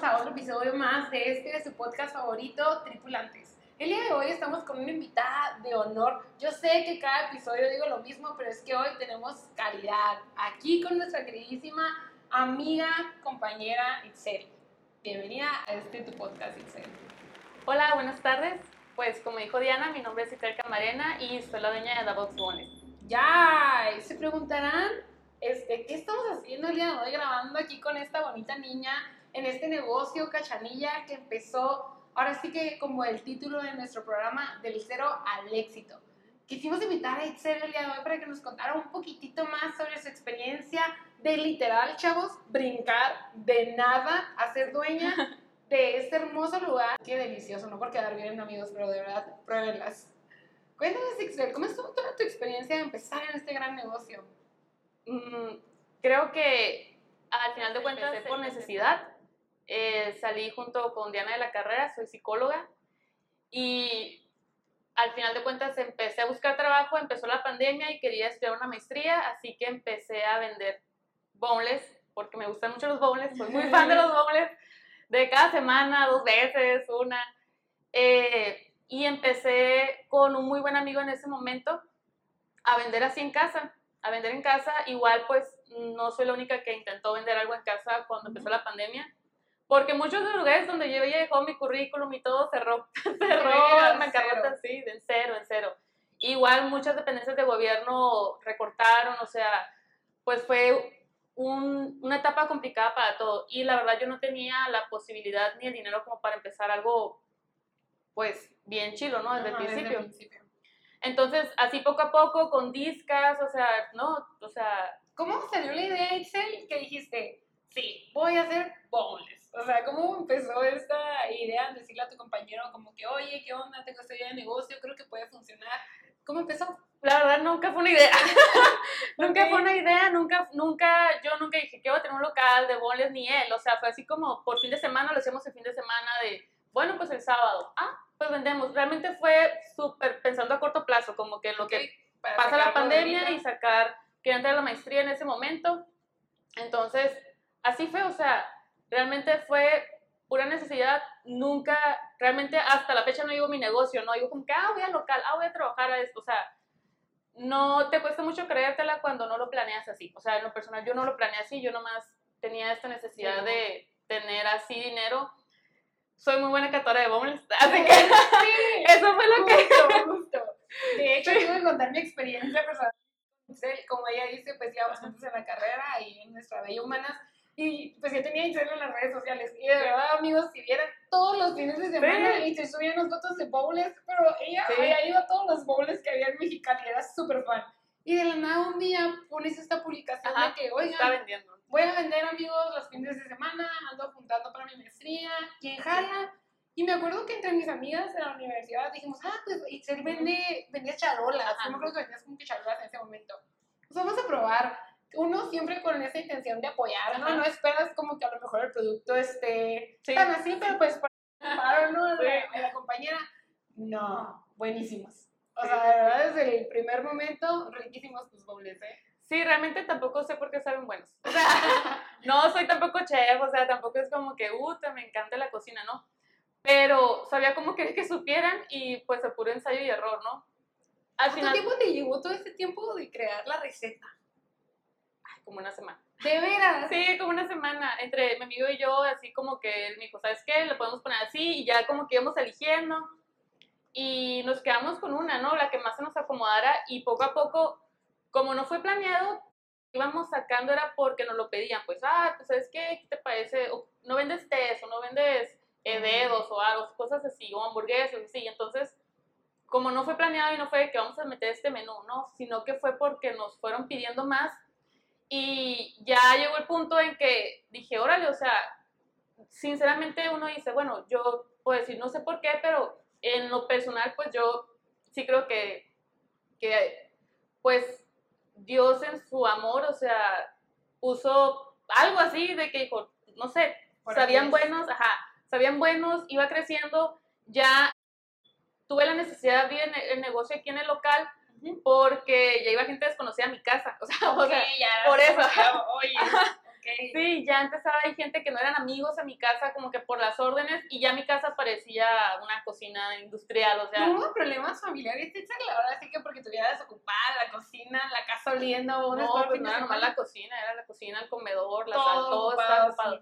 bienvenidos a otro episodio más de este de su podcast favorito, Tripulantes. El día de hoy estamos con una invitada de honor. Yo sé que cada episodio digo lo mismo, pero es que hoy tenemos calidad. Aquí con nuestra queridísima amiga, compañera Itzel. Bienvenida a este tu podcast, Itzel. Hola, buenas tardes. Pues como dijo Diana, mi nombre es Itzel Camarena y soy la dueña de Box Bones. Ya, se preguntarán, este, ¿qué estamos haciendo el día de hoy grabando aquí con esta bonita niña en este negocio cachanilla que empezó, ahora sí que como el título de nuestro programa, del cero al éxito? Quisimos invitar a Itzel el día de hoy para que nos contara un poquitito más sobre su experiencia de literal, chavos, brincar de nada a ser dueña de este hermoso lugar. Qué delicioso, no por quedar bien amigos, pero de verdad, pruébenlas. Cuéntanos, Itzel, ¿cómo estuvo toda tu experiencia de empezar en este gran negocio? Mm, creo que al final de cuentas empecé por necesidad. Eh, salí junto con Diana de la carrera, soy psicóloga y al final de cuentas empecé a buscar trabajo, empezó la pandemia y quería estudiar una maestría, así que empecé a vender boneless, porque me gustan mucho los boneless, soy muy fan de los boneless, de cada semana, dos veces, una. Eh, y empecé con un muy buen amigo en ese momento a vender así en casa a vender en casa. Igual, pues, no soy la única que intentó vender algo en casa cuando empezó la pandemia. Porque muchos de los lugares donde yo dejado mi currículum y todo cerró. cerró, encargó así, de cero, en cero. Igual muchas dependencias de gobierno recortaron, o sea, pues fue un, una etapa complicada para todo. Y la verdad yo no tenía la posibilidad ni el dinero como para empezar algo, pues, bien chilo, ¿no? Desde, el, principio. desde el principio. Entonces, así poco a poco, con discas, o sea, ¿no? O sea... ¿Cómo salió la idea, Excel, que dijiste, sí, voy a hacer boneless? O sea, ¿cómo empezó esta idea de decirle a tu compañero como que, oye, ¿qué onda? Tengo esta idea de negocio, creo que puede funcionar. ¿Cómo empezó? La verdad, nunca fue una idea. nunca fue una idea, nunca, nunca, yo nunca dije que voy a tener un local de boneless ni él. O sea, fue así como por fin de semana, lo hacíamos el fin de semana de, bueno, pues el sábado. Ah, pues vendemos. Realmente fue súper pensando a corto plazo, como que lo que pasa la pandemia y sacar, quería entrar a la maestría en ese momento. Entonces, así fue, o sea, realmente fue pura necesidad. Nunca, realmente hasta la fecha no digo mi negocio, no digo como que, ah, voy al local, ah, voy a trabajar a esto, o sea, no te cuesta mucho creértela cuando no lo planeas así. O sea, en lo personal yo no lo planeé así, yo nomás tenía esta necesidad de tener así dinero soy muy buena catora de bombles, así que sí, eso fue lo que... Justo. De hecho, sí. que contar mi experiencia personal. Como ella dice, pues íbamos juntos en la carrera y en nuestra bella humanas. Y pues yo tenía Itzel en las redes sociales. Y de verdad, amigos, si vieran todos los fines de semana y se subían las fotos de bowls, pero ella había ido a todos los bowls que había en Mexicali, era súper fan. Y de la nada un día pones esta publicación de que, oigan, está vendiendo voy a vender amigos los fines de semana, ando apuntando para mi maestría, ¿quién jala? Y me acuerdo que entre mis amigas de la universidad dijimos, ah, pues Itzel vende, vendía charolas, yo me acuerdo que vendías como que charolas en ese momento. Pues vamos a probar. Uno siempre con esa intención de apoyar, ¿no? No esperas como que a lo mejor el producto esté sí. tan así, pero pues para ¿no? Sí. La, la compañera, no, buenísimos. O sea, de verdad, desde el primer momento, riquísimos tus bowls, ¿eh? Sí, realmente tampoco sé por qué saben buenos. O sea, no soy tampoco chef, o sea, tampoco es como que, uh, me encanta la cocina, ¿no? Pero sabía cómo quería que supieran y pues a puro ensayo y error, ¿no? Al ¿Cuánto tiempo te llevó todo este tiempo de crear la receta? Como una semana. ¿De veras? Sí, como una semana. Entre mi amigo y yo, así como que él me dijo, ¿sabes qué? Lo podemos poner así y ya como que íbamos eligiendo. Y nos quedamos con una, ¿no? La que más se nos acomodara y poco a poco como no fue planeado, íbamos sacando era porque nos lo pedían, pues, ah, pues, ¿sabes qué? ¿Qué te parece? O, no vendes test, o no vendes eh, dedos, o algo, cosas así, o hamburguesas, así. Entonces, como no fue planeado y no fue que vamos a meter este menú, no, sino que fue porque nos fueron pidiendo más y ya llegó el punto en que dije, órale, o sea, sinceramente uno dice, bueno, yo puedo decir, no sé por qué, pero en lo personal, pues yo sí creo que, que pues Dios en su amor, o sea, puso algo así de que dijo, no sé, sabían buenos, ajá, sabían buenos, iba creciendo, ya tuve la necesidad de abrir el negocio aquí en el local porque ya iba gente desconocida a mi casa, o sea, por eso. Oye, Sí, Sí, ya empezaba, hay gente que no eran amigos a mi casa, como que por las órdenes, y ya mi casa parecía una cocina industrial, o sea. No hubo problemas familiares, la ahora sí que porque tuviera desocupada la cocina, la casa oliendo, una No, pues no era nomás la cocina, era la cocina, el comedor, la todo estaba ocupado.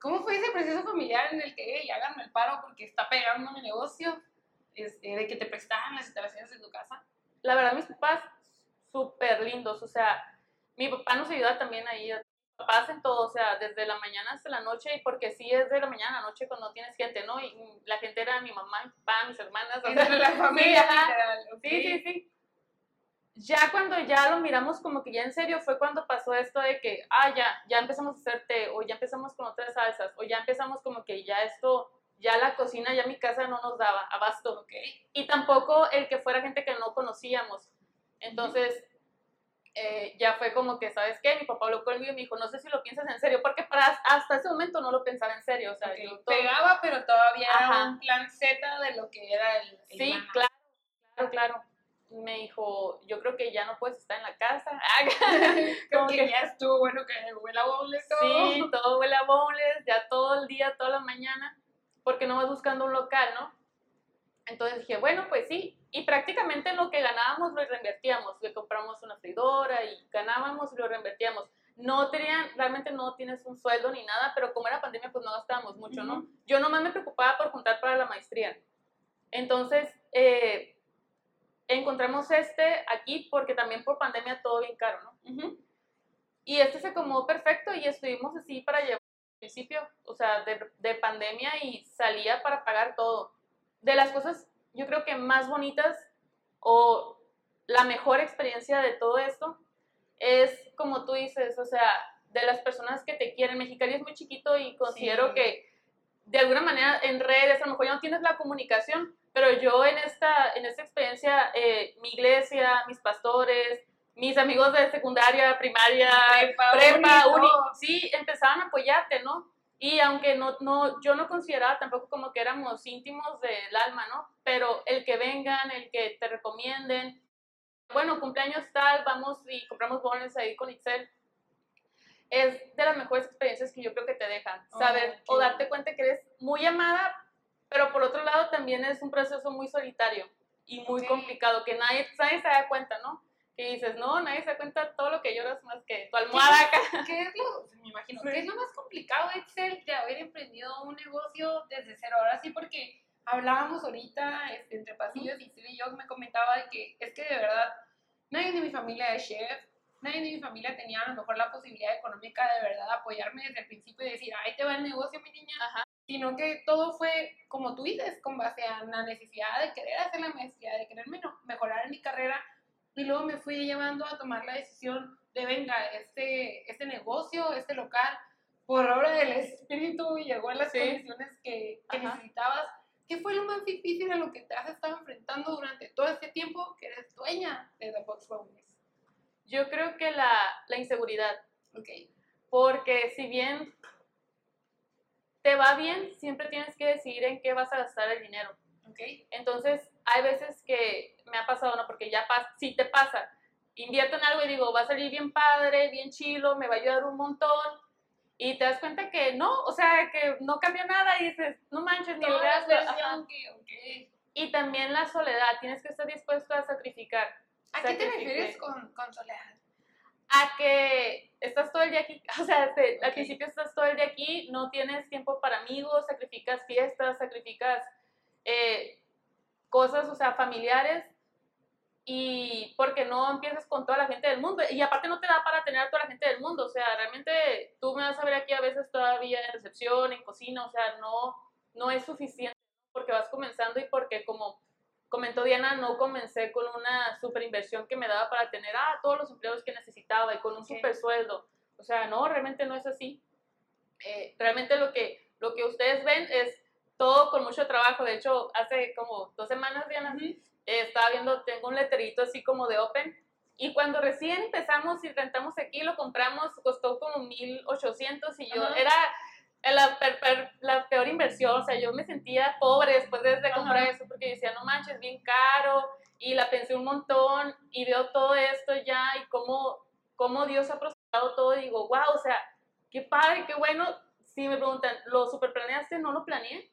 ¿Cómo fue ese proceso familiar en el que, hey, háganme el paro porque está pegando mi negocio? Este, de que te prestaban las instalaciones de tu casa. La verdad, mis papás, súper lindos, o sea, mi papá nos ayuda también ahí, papás hacen todo, o sea, desde la mañana hasta la noche, y porque sí es de la mañana a la noche cuando tienes gente, ¿no? Y la gente era mi mamá, mi papá, mis hermanas, o sea, la familia, sí, sí, sí, sí. Ya cuando ya lo miramos como que ya en serio fue cuando pasó esto de que, ah, ya, ya empezamos a hacer té, o ya empezamos con otras salsas, o ya empezamos como que ya esto, ya la cocina, ya mi casa no nos daba abasto. Okay. Y tampoco el que fuera gente que no conocíamos. Entonces, eh, ya fue como que, ¿sabes qué? Mi papá habló conmigo y me dijo, no sé si lo piensas en serio, porque para, hasta ese momento no lo pensaba en serio. O sea, yo Pegaba, pero todavía era un plan Z de lo que era el... sí, claro, claro, claro. Me dijo, yo creo que ya no puedes estar en la casa. como que, ya estuvo bueno que huele a todo. Sí, todo huele a boneless, ya todo el día, toda la mañana, porque no vas buscando un local, ¿no? Entonces dije, bueno, pues sí, y prácticamente lo que ganábamos lo reinvertíamos, le compramos una freidora y ganábamos y lo reinvertíamos. No tenían, realmente no tienes un sueldo ni nada, pero como era pandemia, pues no gastábamos mucho, ¿no? Yo nomás me preocupaba por juntar para la maestría. Entonces, eh, encontramos este aquí porque también por pandemia todo bien caro, ¿no? Y este se acomodó perfecto y estuvimos así para principio, o sea, de, de pandemia y salía para pagar todo. De las cosas yo creo que más bonitas o la mejor experiencia de todo esto es, como tú dices, o sea, de las personas que te quieren. Mexicali es muy chiquito y considero que de alguna manera en redes a lo mejor ya no tienes la comunicación, pero yo en esta, en esta experiencia, eh, mi iglesia, mis pastores, mis amigos de secundaria, primaria, prepa, sí, empezaban a apoyarte, ¿no? Y aunque no, no, yo no consideraba tampoco como que éramos íntimos del alma, ¿no? Pero el que vengan, el que te recomienden, bueno, cumpleaños tal, vamos y compramos bonos ahí con Excel, es de las mejores experiencias que yo creo que te dejan, saber o darte cuenta que eres muy amada, pero por otro lado también es un proceso muy solitario y muy complicado, que nadie, nadie se da cuenta, ¿no? Que dices, no, nadie se cuenta todo lo que lloras más que tu almohada acá. ¿Qué es lo, me imagino, ¿qué es lo más complicado, Excel, de haber emprendido un negocio desde cero? Ahora sí, porque hablábamos ahorita este, entre pasillos y y yo me comentaba de que es que de verdad nadie de mi familia es chef, nadie de mi familia tenía a lo mejor la posibilidad económica de verdad apoyarme desde el principio y decir, ahí te va el negocio, mi niña. Sino que todo fue, como tú dices, con base a la necesidad de querer hacer la maestría, de querer mejorar en mi carrera y luego me fui llevando a tomar la decisión de, venga, este, este negocio, este local, por obra del espíritu llegó a las condiciones que, necesitabas. ¿Qué fue lo más difícil a lo que te has estado enfrentando durante todo este tiempo que eres dueña de The Box Wellness? Yo creo que la, la inseguridad. Ok. Porque si bien te va bien, siempre tienes que decidir en qué vas a gastar el dinero. Entonces, hay veces que me ha pasado, ¿no? Porque ya pasa, si te pasa, invierto en algo y digo, va a salir bien padre, bien chilo, me va a ayudar un montón. Y te das cuenta que no, o sea, que no cambió nada y dices, no manches, ni el gasto. Y también la soledad, tienes que estar dispuesto a sacrificar. ¿A qué te refieres con, con, soledad? A que estás todo el día aquí, o sea, al principio estás todo el día aquí, no tienes tiempo para amigos, sacrificas fiestas, sacrificas eh, cosas, o sea, familiares, y porque no empiezas con toda la gente del mundo. Y aparte no te da para tener a toda la gente del mundo. O sea, realmente tú me vas a ver aquí a veces todavía en recepción, en cocina, o sea, no, no es suficiente porque vas comenzando y porque como comentó Diana, no comencé con una super inversión que me daba para tener a todos los empleados que necesitaba y con un super sueldo. O sea, no, realmente no es así. Eh, realmente lo que, lo que ustedes ven es todo con mucho trabajo. De hecho, hace como dos semanas, Diana, eh, estaba viendo, tengo un letrerito así como de Open. Y cuando recién empezamos y rentamos aquí, lo compramos, costó como 1800 y yo era la, la, peor inversión. O sea, yo me sentía pobre después de, comprar eso porque decía, no manches, bien caro. Y la pensé un montón y veo todo esto ya y cómo, cómo Dios ha procesado todo. Y digo, wow, o sea, qué padre, qué bueno. Si me preguntan, ¿lo super planeaste? No lo planeé.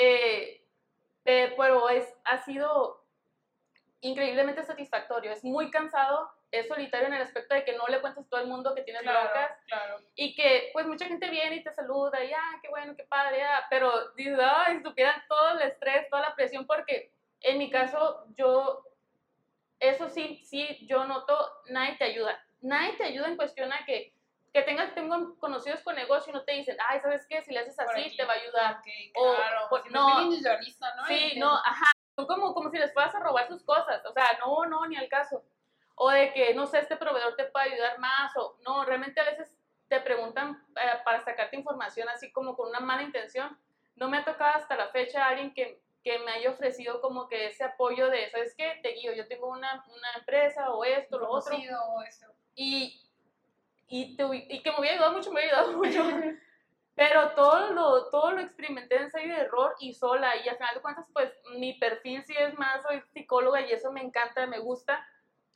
Eh, eh, pero es, ha sido increíblemente satisfactorio. Es muy cansado, es solitario en el aspecto de que no le cuentas a todo el mundo que tienes Claro, broncas claro. y que pues mucha gente viene y te saluda y ah, qué bueno, qué padre, ah, pero dices, ay, supieran todo el estrés, toda la presión, porque en mi caso yo, eso sí, sí, yo noto, nadie te ayuda, nadie te ayuda en cuestión a que, que tengas, tengo conocidos con negocio y no te dicen, ay, ¿sabes qué? Si le haces así, aquí. te va a ayudar. Ok, O, claro. pues, Si no. bien individualista, ¿no? Sí, no, ajá. Son como, como si les fueras a robar sus cosas. O sea, no, no, ni al caso. O de que, no sé, este proveedor te puede ayudar más. O no, realmente a veces te preguntan eh, para sacarte información así como con una mala intención. No me ha tocado hasta la fecha alguien que, que me haya ofrecido como que ese apoyo de, ¿sabes qué? Te guío, yo tengo una, una empresa o esto, lo otro. O eso. Y, y, te y que me hubiera ayudado mucho, me hubiera ayudado mucho. Pero todo lo, todo lo experimenté en ensayo de error y sola. Y al final de cuentas, pues mi perfil sí es más, soy psicóloga y eso me encanta, me gusta.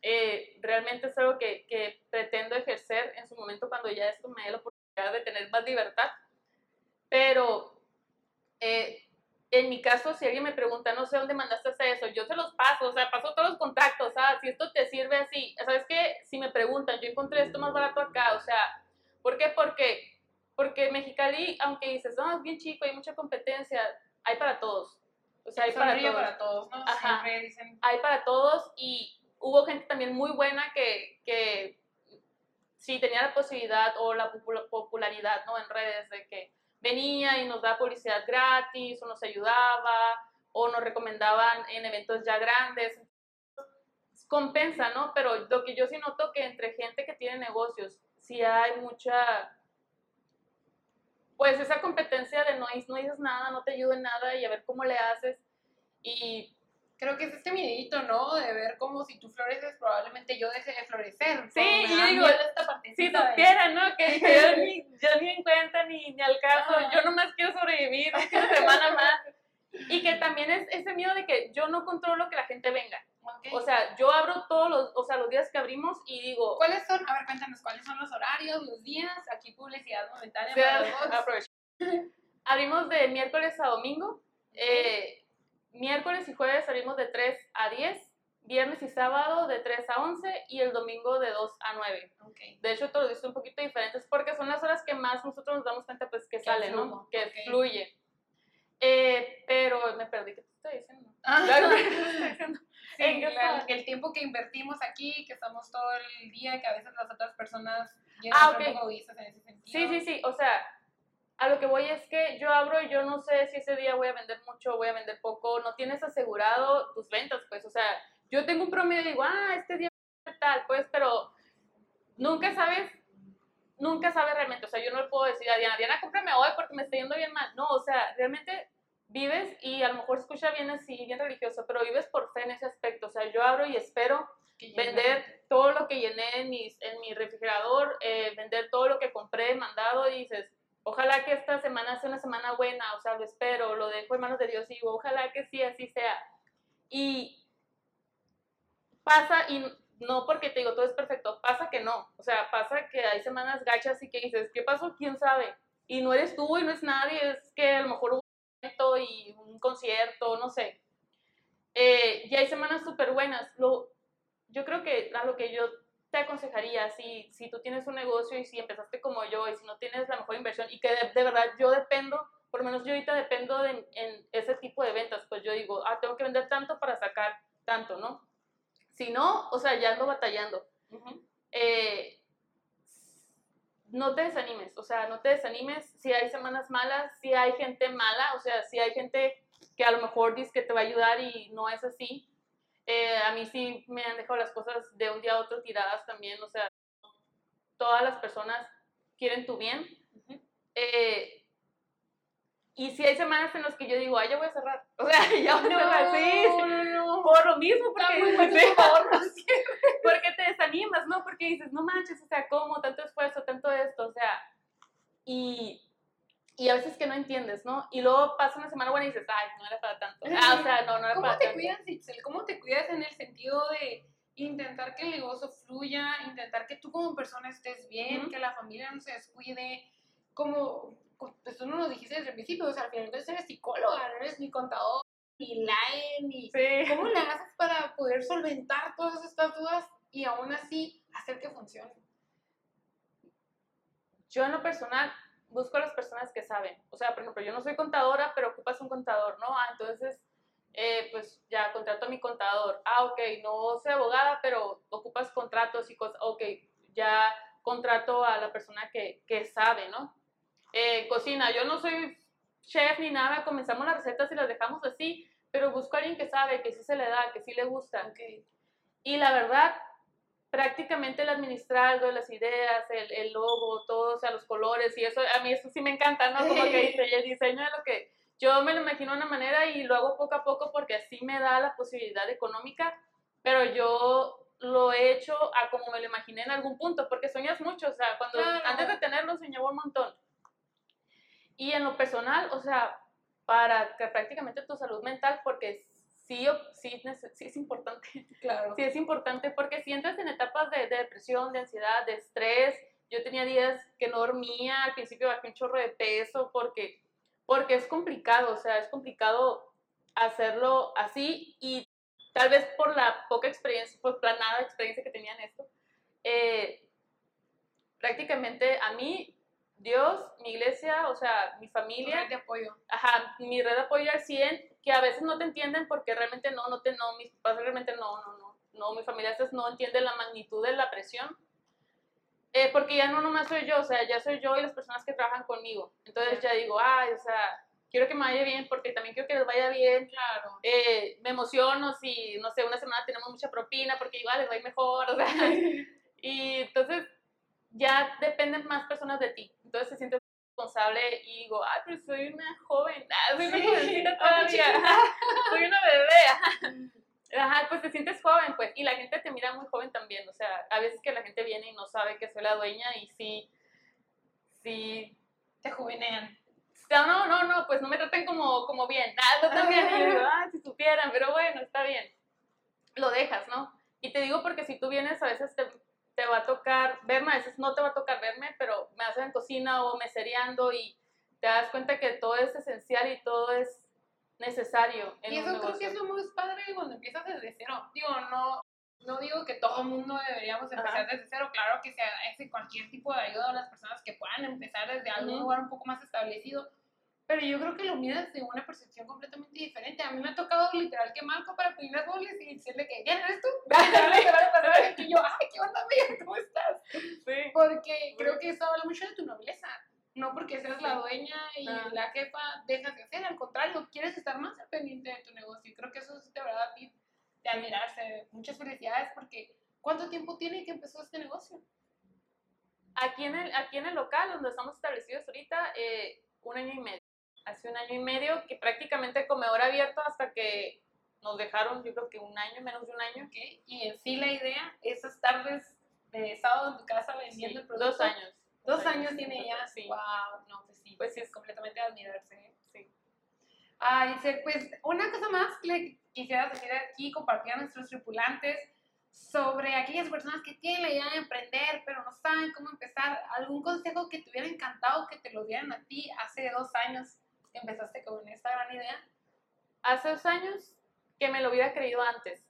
Eh, realmente es algo que, que pretendo ejercer en su momento cuando ya esto me dé la oportunidad de tener más libertad. Pero eh, en mi caso, si alguien me pregunta, no sé dónde mandaste eso, yo se los paso, o sea, paso todos los contactos, ¿sabes? Si esto te sirve así, ¿sabes qué? Si me preguntan, yo encontré esto más barato acá, o sea, ¿por qué? Porque, porque Mexicali, aunque dices, no, es bien chico, hay mucha competencia, hay para todos. O sea, hay para todos para todos, ¿no? Ajá. Siempre dicen. hay para todos y hubo gente también muy buena que, que sí tenía la posibilidad o la popula- popularidad ¿no? en redes de que venía y nos daba publicidad gratis o nos ayudaba o nos recomendaban en eventos ya grandes. Compensa, ¿no? Pero lo que yo sí noto que entre gente que tiene negocios, sí hay mucha, pues esa competencia de no, no dices nada, no te ayudo en nada y a ver cómo le haces. Y Creo que es este miedito, ¿no? De ver como si tú floreces, probablemente yo deje de florecer. Sí, y da digo, esta Si partecita de- ¿no? Que, que yo, ni, yo ni en cuenta ni, ni al caso, Ah. yo nomás quiero sobrevivir una semana más. Y que también es ese miedo de que yo no controlo que la gente venga. O sea, yo abro todos los, o sea, los días que abrimos y digo, ¿Cuáles son? A ver, cuéntanos, ¿cuáles son los horarios, los días? Aquí publicidad momentánea sea, abrimos de miércoles a domingo. eh, miércoles y jueves abrimos de 3 a 10. Viernes y sábado de 3 a 11 y el domingo de 2 a 9. Ok. De hecho, te lo diste un poquito diferentes porque son las horas que más nosotros nos damos cuenta pues que sale, ¿no? Que ok. fluye. Eh, pero me perdí, ¿qué te estoy diciendo? Ah, ¿qué te estoy diciendo? Sí, el tiempo que invertimos aquí, que estamos todo el día, que a veces las otras personas Ah, llegan a ser ok. un poco egoístas en ese sentido. Sí, sí, sí, o sea, a lo que voy es que yo abro y yo no sé si ese día voy a vender mucho voy a vender poco, no tienes asegurado tus ventas, pues, o sea, yo tengo un promedio y digo, ah, este día voy a vender tal, pues, pero nunca sabes, nunca sabes realmente, o sea, yo no le puedo decir a Diana, Diana, cómprame hoy porque me está yendo bien mal, no, o sea, realmente vives y a lo mejor escucha bien así, bien religioso, pero vives por fe en ese aspecto, o sea, yo abro y espero vender todo lo que llené en, mis, en mi refrigerador, eh, vender todo lo que compré, mandado, y dices, ojalá que esta semana sea una semana buena, o sea, lo espero, lo dejo en manos de Dios y digo, ojalá que sí, así sea. Y pasa, y no porque te digo todo es perfecto, pasa que no, o sea, pasa que hay semanas gachas y que dices, ¿qué pasó? ¿Quién sabe? Y no eres tú y no es nadie, es que a lo mejor y un concierto, no sé. Eh, y hay semanas súper buenas. Lo, yo creo que a lo que yo te aconsejaría, si, si tú tienes un negocio y si empezaste como yo y si no tienes la mejor inversión y que de, de verdad yo dependo, por lo menos yo ahorita dependo de, en ese tipo de ventas, pues yo digo, ah, tengo que vender tanto para sacar tanto, ¿no? Si no, o sea, ya ando batallando. Eh, no te desanimes, o sea, no te desanimes si hay semanas malas, si hay gente mala, o sea, si hay gente que a lo mejor dice que te va a ayudar y no es así. Eh, a mí sí me han dejado las cosas de un día a otro tiradas también, o sea, todas las personas quieren tu bien. Eh, y si hay semanas en las que yo digo, ay, ya voy a cerrar, o sea, ya voy a cerrar, sí, no, no. por lo mismo, porque, bueno sí, sí. porque te desanimas, ¿no? Porque dices, no manches, o sea, ¿cómo? Tanto esfuerzo, tanto esto, o sea, y, y a veces que no entiendes, ¿no? Y luego pasa una semana buena y dices, ay, no era para tanto. Ah, o sea, no, no era ¿Cómo para te tanto. cuidas? ¿Cómo te cuidas en el sentido de intentar que el negocio fluya, intentar que tú como persona estés bien, que la familia no se descuide, como pues tú no nos dijiste desde el principio, o sea, al final entonces eres psicóloga, no eres ni contador, ni line, ni... ¿Cómo le haces para poder solventar todas estas dudas y aún así hacer que funcione? Yo en lo personal busco a las personas que saben. O sea, por ejemplo, yo no soy contadora, pero ocupas un contador, ¿no? Ah, entonces, eh, pues ya contrato a mi contador. Ah, ok, no soy abogada, pero ocupas contratos y cosas. Ok, ya contrato a la persona que, que sabe, ¿no? Eh, cocina, yo no soy chef ni nada, comenzamos las recetas y las dejamos así, pero busco a alguien que sabe, que sí se le da, que sí le gusta. Okay. Y la verdad, prácticamente el administrar de las ideas, el, el, logo, todo, o sea, los colores y eso, a mí eso sí me encanta, ¿no? Como que dice, el diseño de lo que yo me lo imagino de una manera y lo hago poco a poco porque así me da la posibilidad económica, pero yo lo he hecho a como me lo imaginé en algún punto, porque sueñas mucho, o sea, cuando antes de tenerlo soñaba un montón. Y en lo personal, o sea, para que prácticamente tu salud mental, porque sí, sí, sí es importante. Claro. Sí es importante porque si entras en etapas de, depresión, de ansiedad, de estrés, yo tenía días que no dormía, al principio bajé un chorro de peso porque, porque es complicado, o sea, es complicado hacerlo así y tal vez por la poca experiencia, por la nada experiencia que tenía en esto, eh, prácticamente a mí Dios, mi iglesia, o sea, mi familia. red de apoyo. Ajá, mi red de apoyo al 100, que a veces no te entienden porque realmente no, no te, no, mis papás realmente no, no, no, no, mi familia no entiende la magnitud de la presión. Eh, porque ya no nomás soy yo, o sea, ya soy yo y las personas que trabajan conmigo. Entonces ya digo, ay, o sea, quiero que me vaya bien porque también quiero que les vaya bien. Claro. Eh, me emociono si, no sé, una semana tenemos mucha propina porque igual les va a ir mejor, o sea. y entonces ya dependen más personas de ti. Entonces se siente responsable y digo, ay, pero soy una joven, ah, soy una jovencita todavía, soy una bebé. Ajá, pues te sientes joven, pues, y la gente te mira muy joven también, o sea, a veces que la gente viene y no sabe que soy la dueña y sí, sí. Te juvenean. No, no, no, no, pues no me traten como, como bien, ah, también, y digo, ah, si supieran, pero bueno, está bien. Lo dejas, ¿no? Y te digo porque si tú vienes, a veces te, te va a tocar verme, a veces no te va a tocar verme, pero me hacen en cocina o mesereando y te das cuenta que todo es esencial y todo es necesario. En y eso creo que es más padre cuando empiezas desde cero. Digo, no, no digo que todo el mundo deberíamos empezar desde cero, claro que se hace cualquier tipo de ayuda a las personas que puedan empezar desde algún lugar un poco más establecido, pero yo creo que lo mío es de una percepción completamente diferente. A mí me ha tocado literal que Marco para pedir goles y decirle que, ¿quién eres tú? y yo, ay, ¿qué onda, amiga? ¿Cómo estás? Sí. Porque creo que eso habla mucho de tu nobleza. No porque seas la dueña y ah. la jefa dejas de hacer, al contrario, quieres estar más al pendiente de tu negocio. Y creo que eso es de verdad de admirarse. Muchas felicidades porque ¿cuánto tiempo tiene que empezó este negocio? Aquí en el, aquí en el local donde estamos establecidos ahorita, eh, un año y medio hace un año y medio, que prácticamente comedor abierto hasta que nos dejaron, yo creo que un año, menos de un año. Y en sí la idea, esas tardes de sábado en tu casa vendiendo el producto. Dos años. Dos, años, tiene ya. Sí. Wow, no, pues sí. Pues sí, es completamente admirarse. ¿eh? Sí. Ah, dice, pues una cosa más que le quisiera decir aquí, compartir a nuestros tripulantes sobre aquellas personas que tienen la idea de emprender, pero no saben cómo empezar. ¿Algún consejo que te hubiera encantado que te lo dieran a ti hace dos años empezaste con esta gran idea? Hace dos años que me lo hubiera creído antes.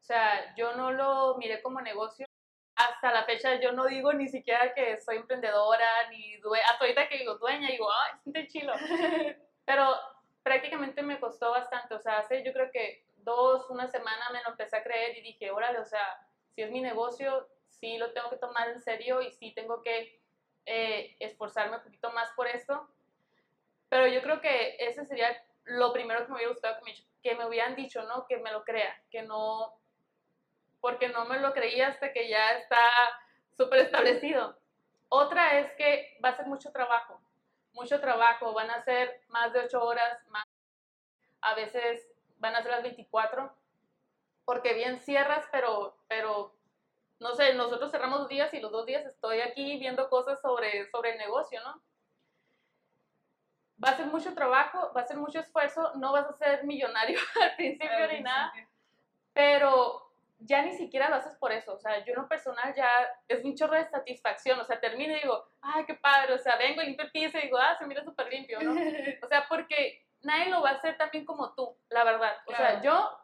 O sea, yo no lo miré como negocio. Hasta la fecha yo no digo ni siquiera que soy emprendedora, ni dueña. Hasta ahorita que digo dueña, digo, ay, siente chilo. Pero prácticamente me costó bastante. O sea, hace yo creo que dos, una semana me lo empecé a creer y dije, órale, o sea, si es mi negocio, sí lo tengo que tomar en serio y sí tengo que eh, esforzarme un poquito más por esto. Pero yo creo que ese sería lo primero que me hubiera gustado que me, que me hubieran dicho, ¿no? Que me lo crea, que no, porque no me lo creía hasta que ya está súper establecido. Otra es que va a ser mucho trabajo, mucho trabajo, van a ser más de ocho horas, más, a veces van a ser las 24, porque bien cierras, pero, pero no sé, nosotros cerramos dos días y los dos días estoy aquí viendo cosas sobre, sobre el negocio, ¿no? Va a ser mucho trabajo, va a ser mucho esfuerzo, no vas a ser millonario al principio ni nada, pero ya ni siquiera lo haces por eso. O sea, yo en lo personal ya es un chorro de satisfacción. O sea, termino y digo, ay, qué padre. O sea, vengo y limpio el piso y digo, ah, se mira súper limpio, ¿no? O sea, porque nadie lo va a hacer también como tú, la verdad. O sea, yo,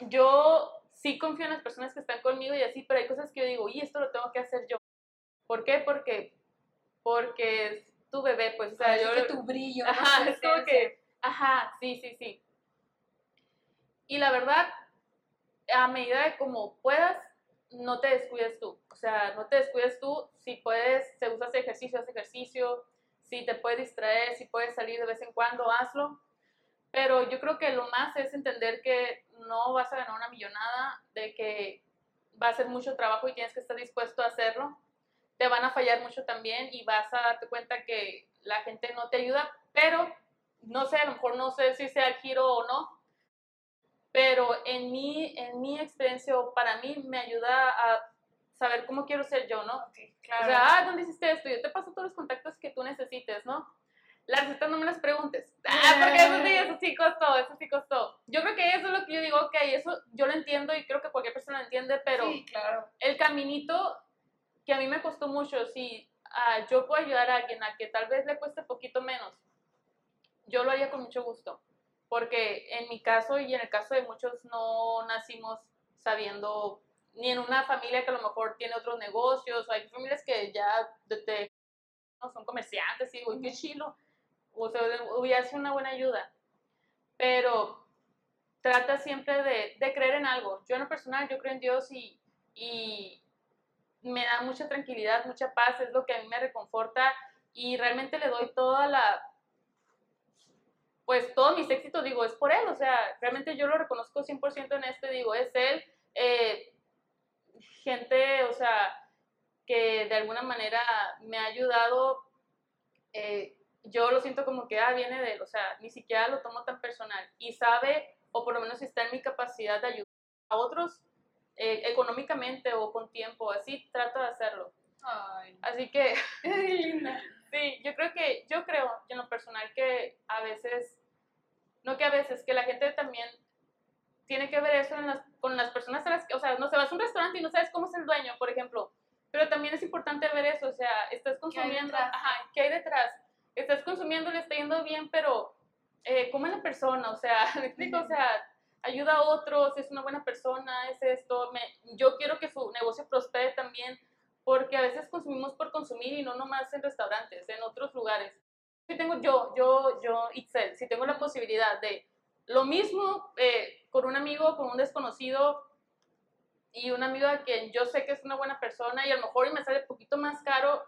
yo sí confío en las personas que están conmigo y así, pero hay cosas que yo digo, y esto lo tengo que hacer yo. ¿Por qué? Porque, porque tu bebé, pues, o sea, yo... que tu brillo. Ajá, es como que, ajá, sí, sí, sí. Y la verdad, a medida de como puedas, no te descuides tú. O sea, no te descuides tú. Si puedes, si usas ejercicio, haz ejercicio. Si te puedes distraer, si puedes salir de vez en cuando, hazlo. Pero yo creo que lo más es entender que no vas a ganar una millonada, de que va a ser mucho trabajo y tienes que estar dispuesto a hacerlo. Te van a fallar mucho también y vas a darte cuenta que la gente no te ayuda, pero no sé, a lo mejor no sé si sea el giro o no, pero en mi, en mi experiencia, para mí, me ayuda a saber cómo quiero ser yo, ¿no? claro. O sea, ah, ¿dónde hiciste esto? Yo te paso todos los contactos que tú necesites, ¿no? Las recetas no me las preguntes. Ah, porque eso sí, eso sí costó, eso sí costó. Yo creo que eso es lo que yo digo, ok, eso yo lo entiendo y creo que cualquier persona lo entiende, pero sí, claro. el caminito que a mí me costó mucho, si ah, yo puedo ayudar a alguien a que tal vez le cueste poquito menos, yo lo haría con mucho gusto porque en mi caso y en el caso de muchos no nacimos sabiendo ni en una familia que a lo mejor tiene otros negocios, o hay familias que ya no son comerciantes y uy, qué chilo, o sea, hubiera sido una buena ayuda, pero trata siempre de, de, creer en algo. Yo en lo personal, yo creo en Dios y, y me da mucha tranquilidad, mucha paz, es lo que a mí me reconforta y realmente le doy toda la pues todos mis éxitos, digo, es por él, o sea, realmente yo lo reconozco 100% en este, digo, es él, eh, gente, o sea, que de alguna manera me ha ayudado, eh, yo lo siento como que, ah, viene de él, o sea, ni siquiera lo tomo tan personal y sabe, o por lo menos está en mi capacidad de ayudar a otros eh, económicamente o con tiempo, así trato de hacerlo. Así que, sí, yo creo que, yo creo en lo personal que a veces no que a veces, que la gente también tiene que ver eso con las personas a las que, o sea, no se vas a un restaurante y no sabes cómo es el dueño, por ejemplo, pero también es importante ver eso, o sea, estás consumiendo, ¿qué hay detrás? Ajá, ¿qué hay detrás? Estás consumiendo, le está yendo bien, pero eh, ¿cómo es la persona? O sea, me explico, o sea, ayuda a otros, es una buena persona, es esto, me, yo quiero que su negocio prospere también, porque a veces consumimos por consumir y no nomás en restaurantes, en otros lugares si tengo yo, yo, yo, Itzel, si tengo la posibilidad de lo mismo eh, con un amigo, con un desconocido y un amigo a quien yo sé que es una buena persona y a lo mejor me sale un poquito más caro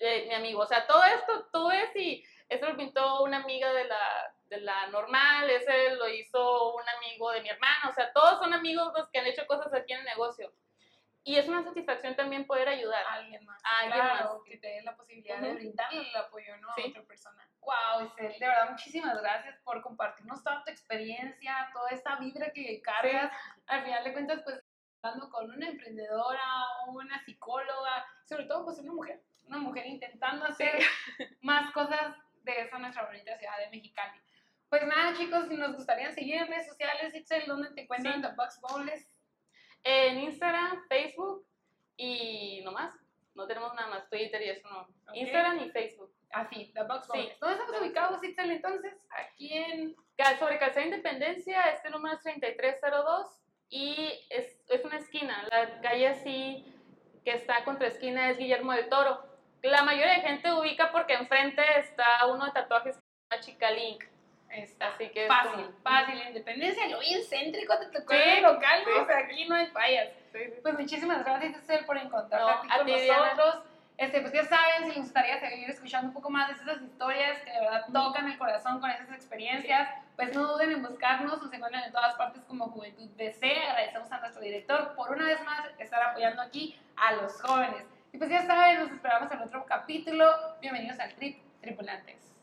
eh, mi amigo. O sea, todo esto, todo es y eso lo pintó una amiga de la, de la normal, ese lo hizo un amigo de mi hermano, o sea, todos son amigos los que han hecho cosas aquí en el negocio. Y es una satisfacción también poder ayudar a alguien más. A alguien claro, que te dé la posibilidad de brindarle el apoyo ¿no? a otra persona. Wow, Isel, de verdad, muchísimas gracias por compartirnos toda tu experiencia, toda esta vibra que cargas. Al final de cuentas, pues, hablando con una emprendedora, una psicóloga, sobre todo, pues, una mujer, una mujer intentando hacer más cosas de esa nuestra bonita ciudad de Mexicali. Pues nada, chicos, si nos gustaría seguir en redes sociales, Itzel, ¿dónde te encuentran The Box Bowls? En Instagram, Facebook y no más. No tenemos nada más, Twitter y eso no. Instagram y Facebook. Así, The Box sí. ¿Dónde estamos ubicados, Itzel, entonces? Aquí en... Sobre Calzada Independencia, este número es 3302 y es, es una esquina. La calle así que está contra esquina es Guillermo del Toro. La mayoría de gente ubica porque enfrente está uno de tatuajes, una chica Link. Está Así que fácil, fácil. La independencia, lo bien céntrico, te tocó el local, o sea, aquí no hay fallas. Pues muchísimas gracias, Esther, por encontrarte aquí con nosotros. Este, pues ya saben, si les gustaría seguir escuchando un poco más de esas historias que de verdad tocan el corazón con esas experiencias, pues no duden en buscarnos, nos encuentran en todas partes como Juventud BC. Agradecemos a nuestro director por una vez más estar apoyando aquí a los jóvenes. Y pues ya saben, nos esperamos en otro capítulo. Bienvenidos al Trip Tripulantes.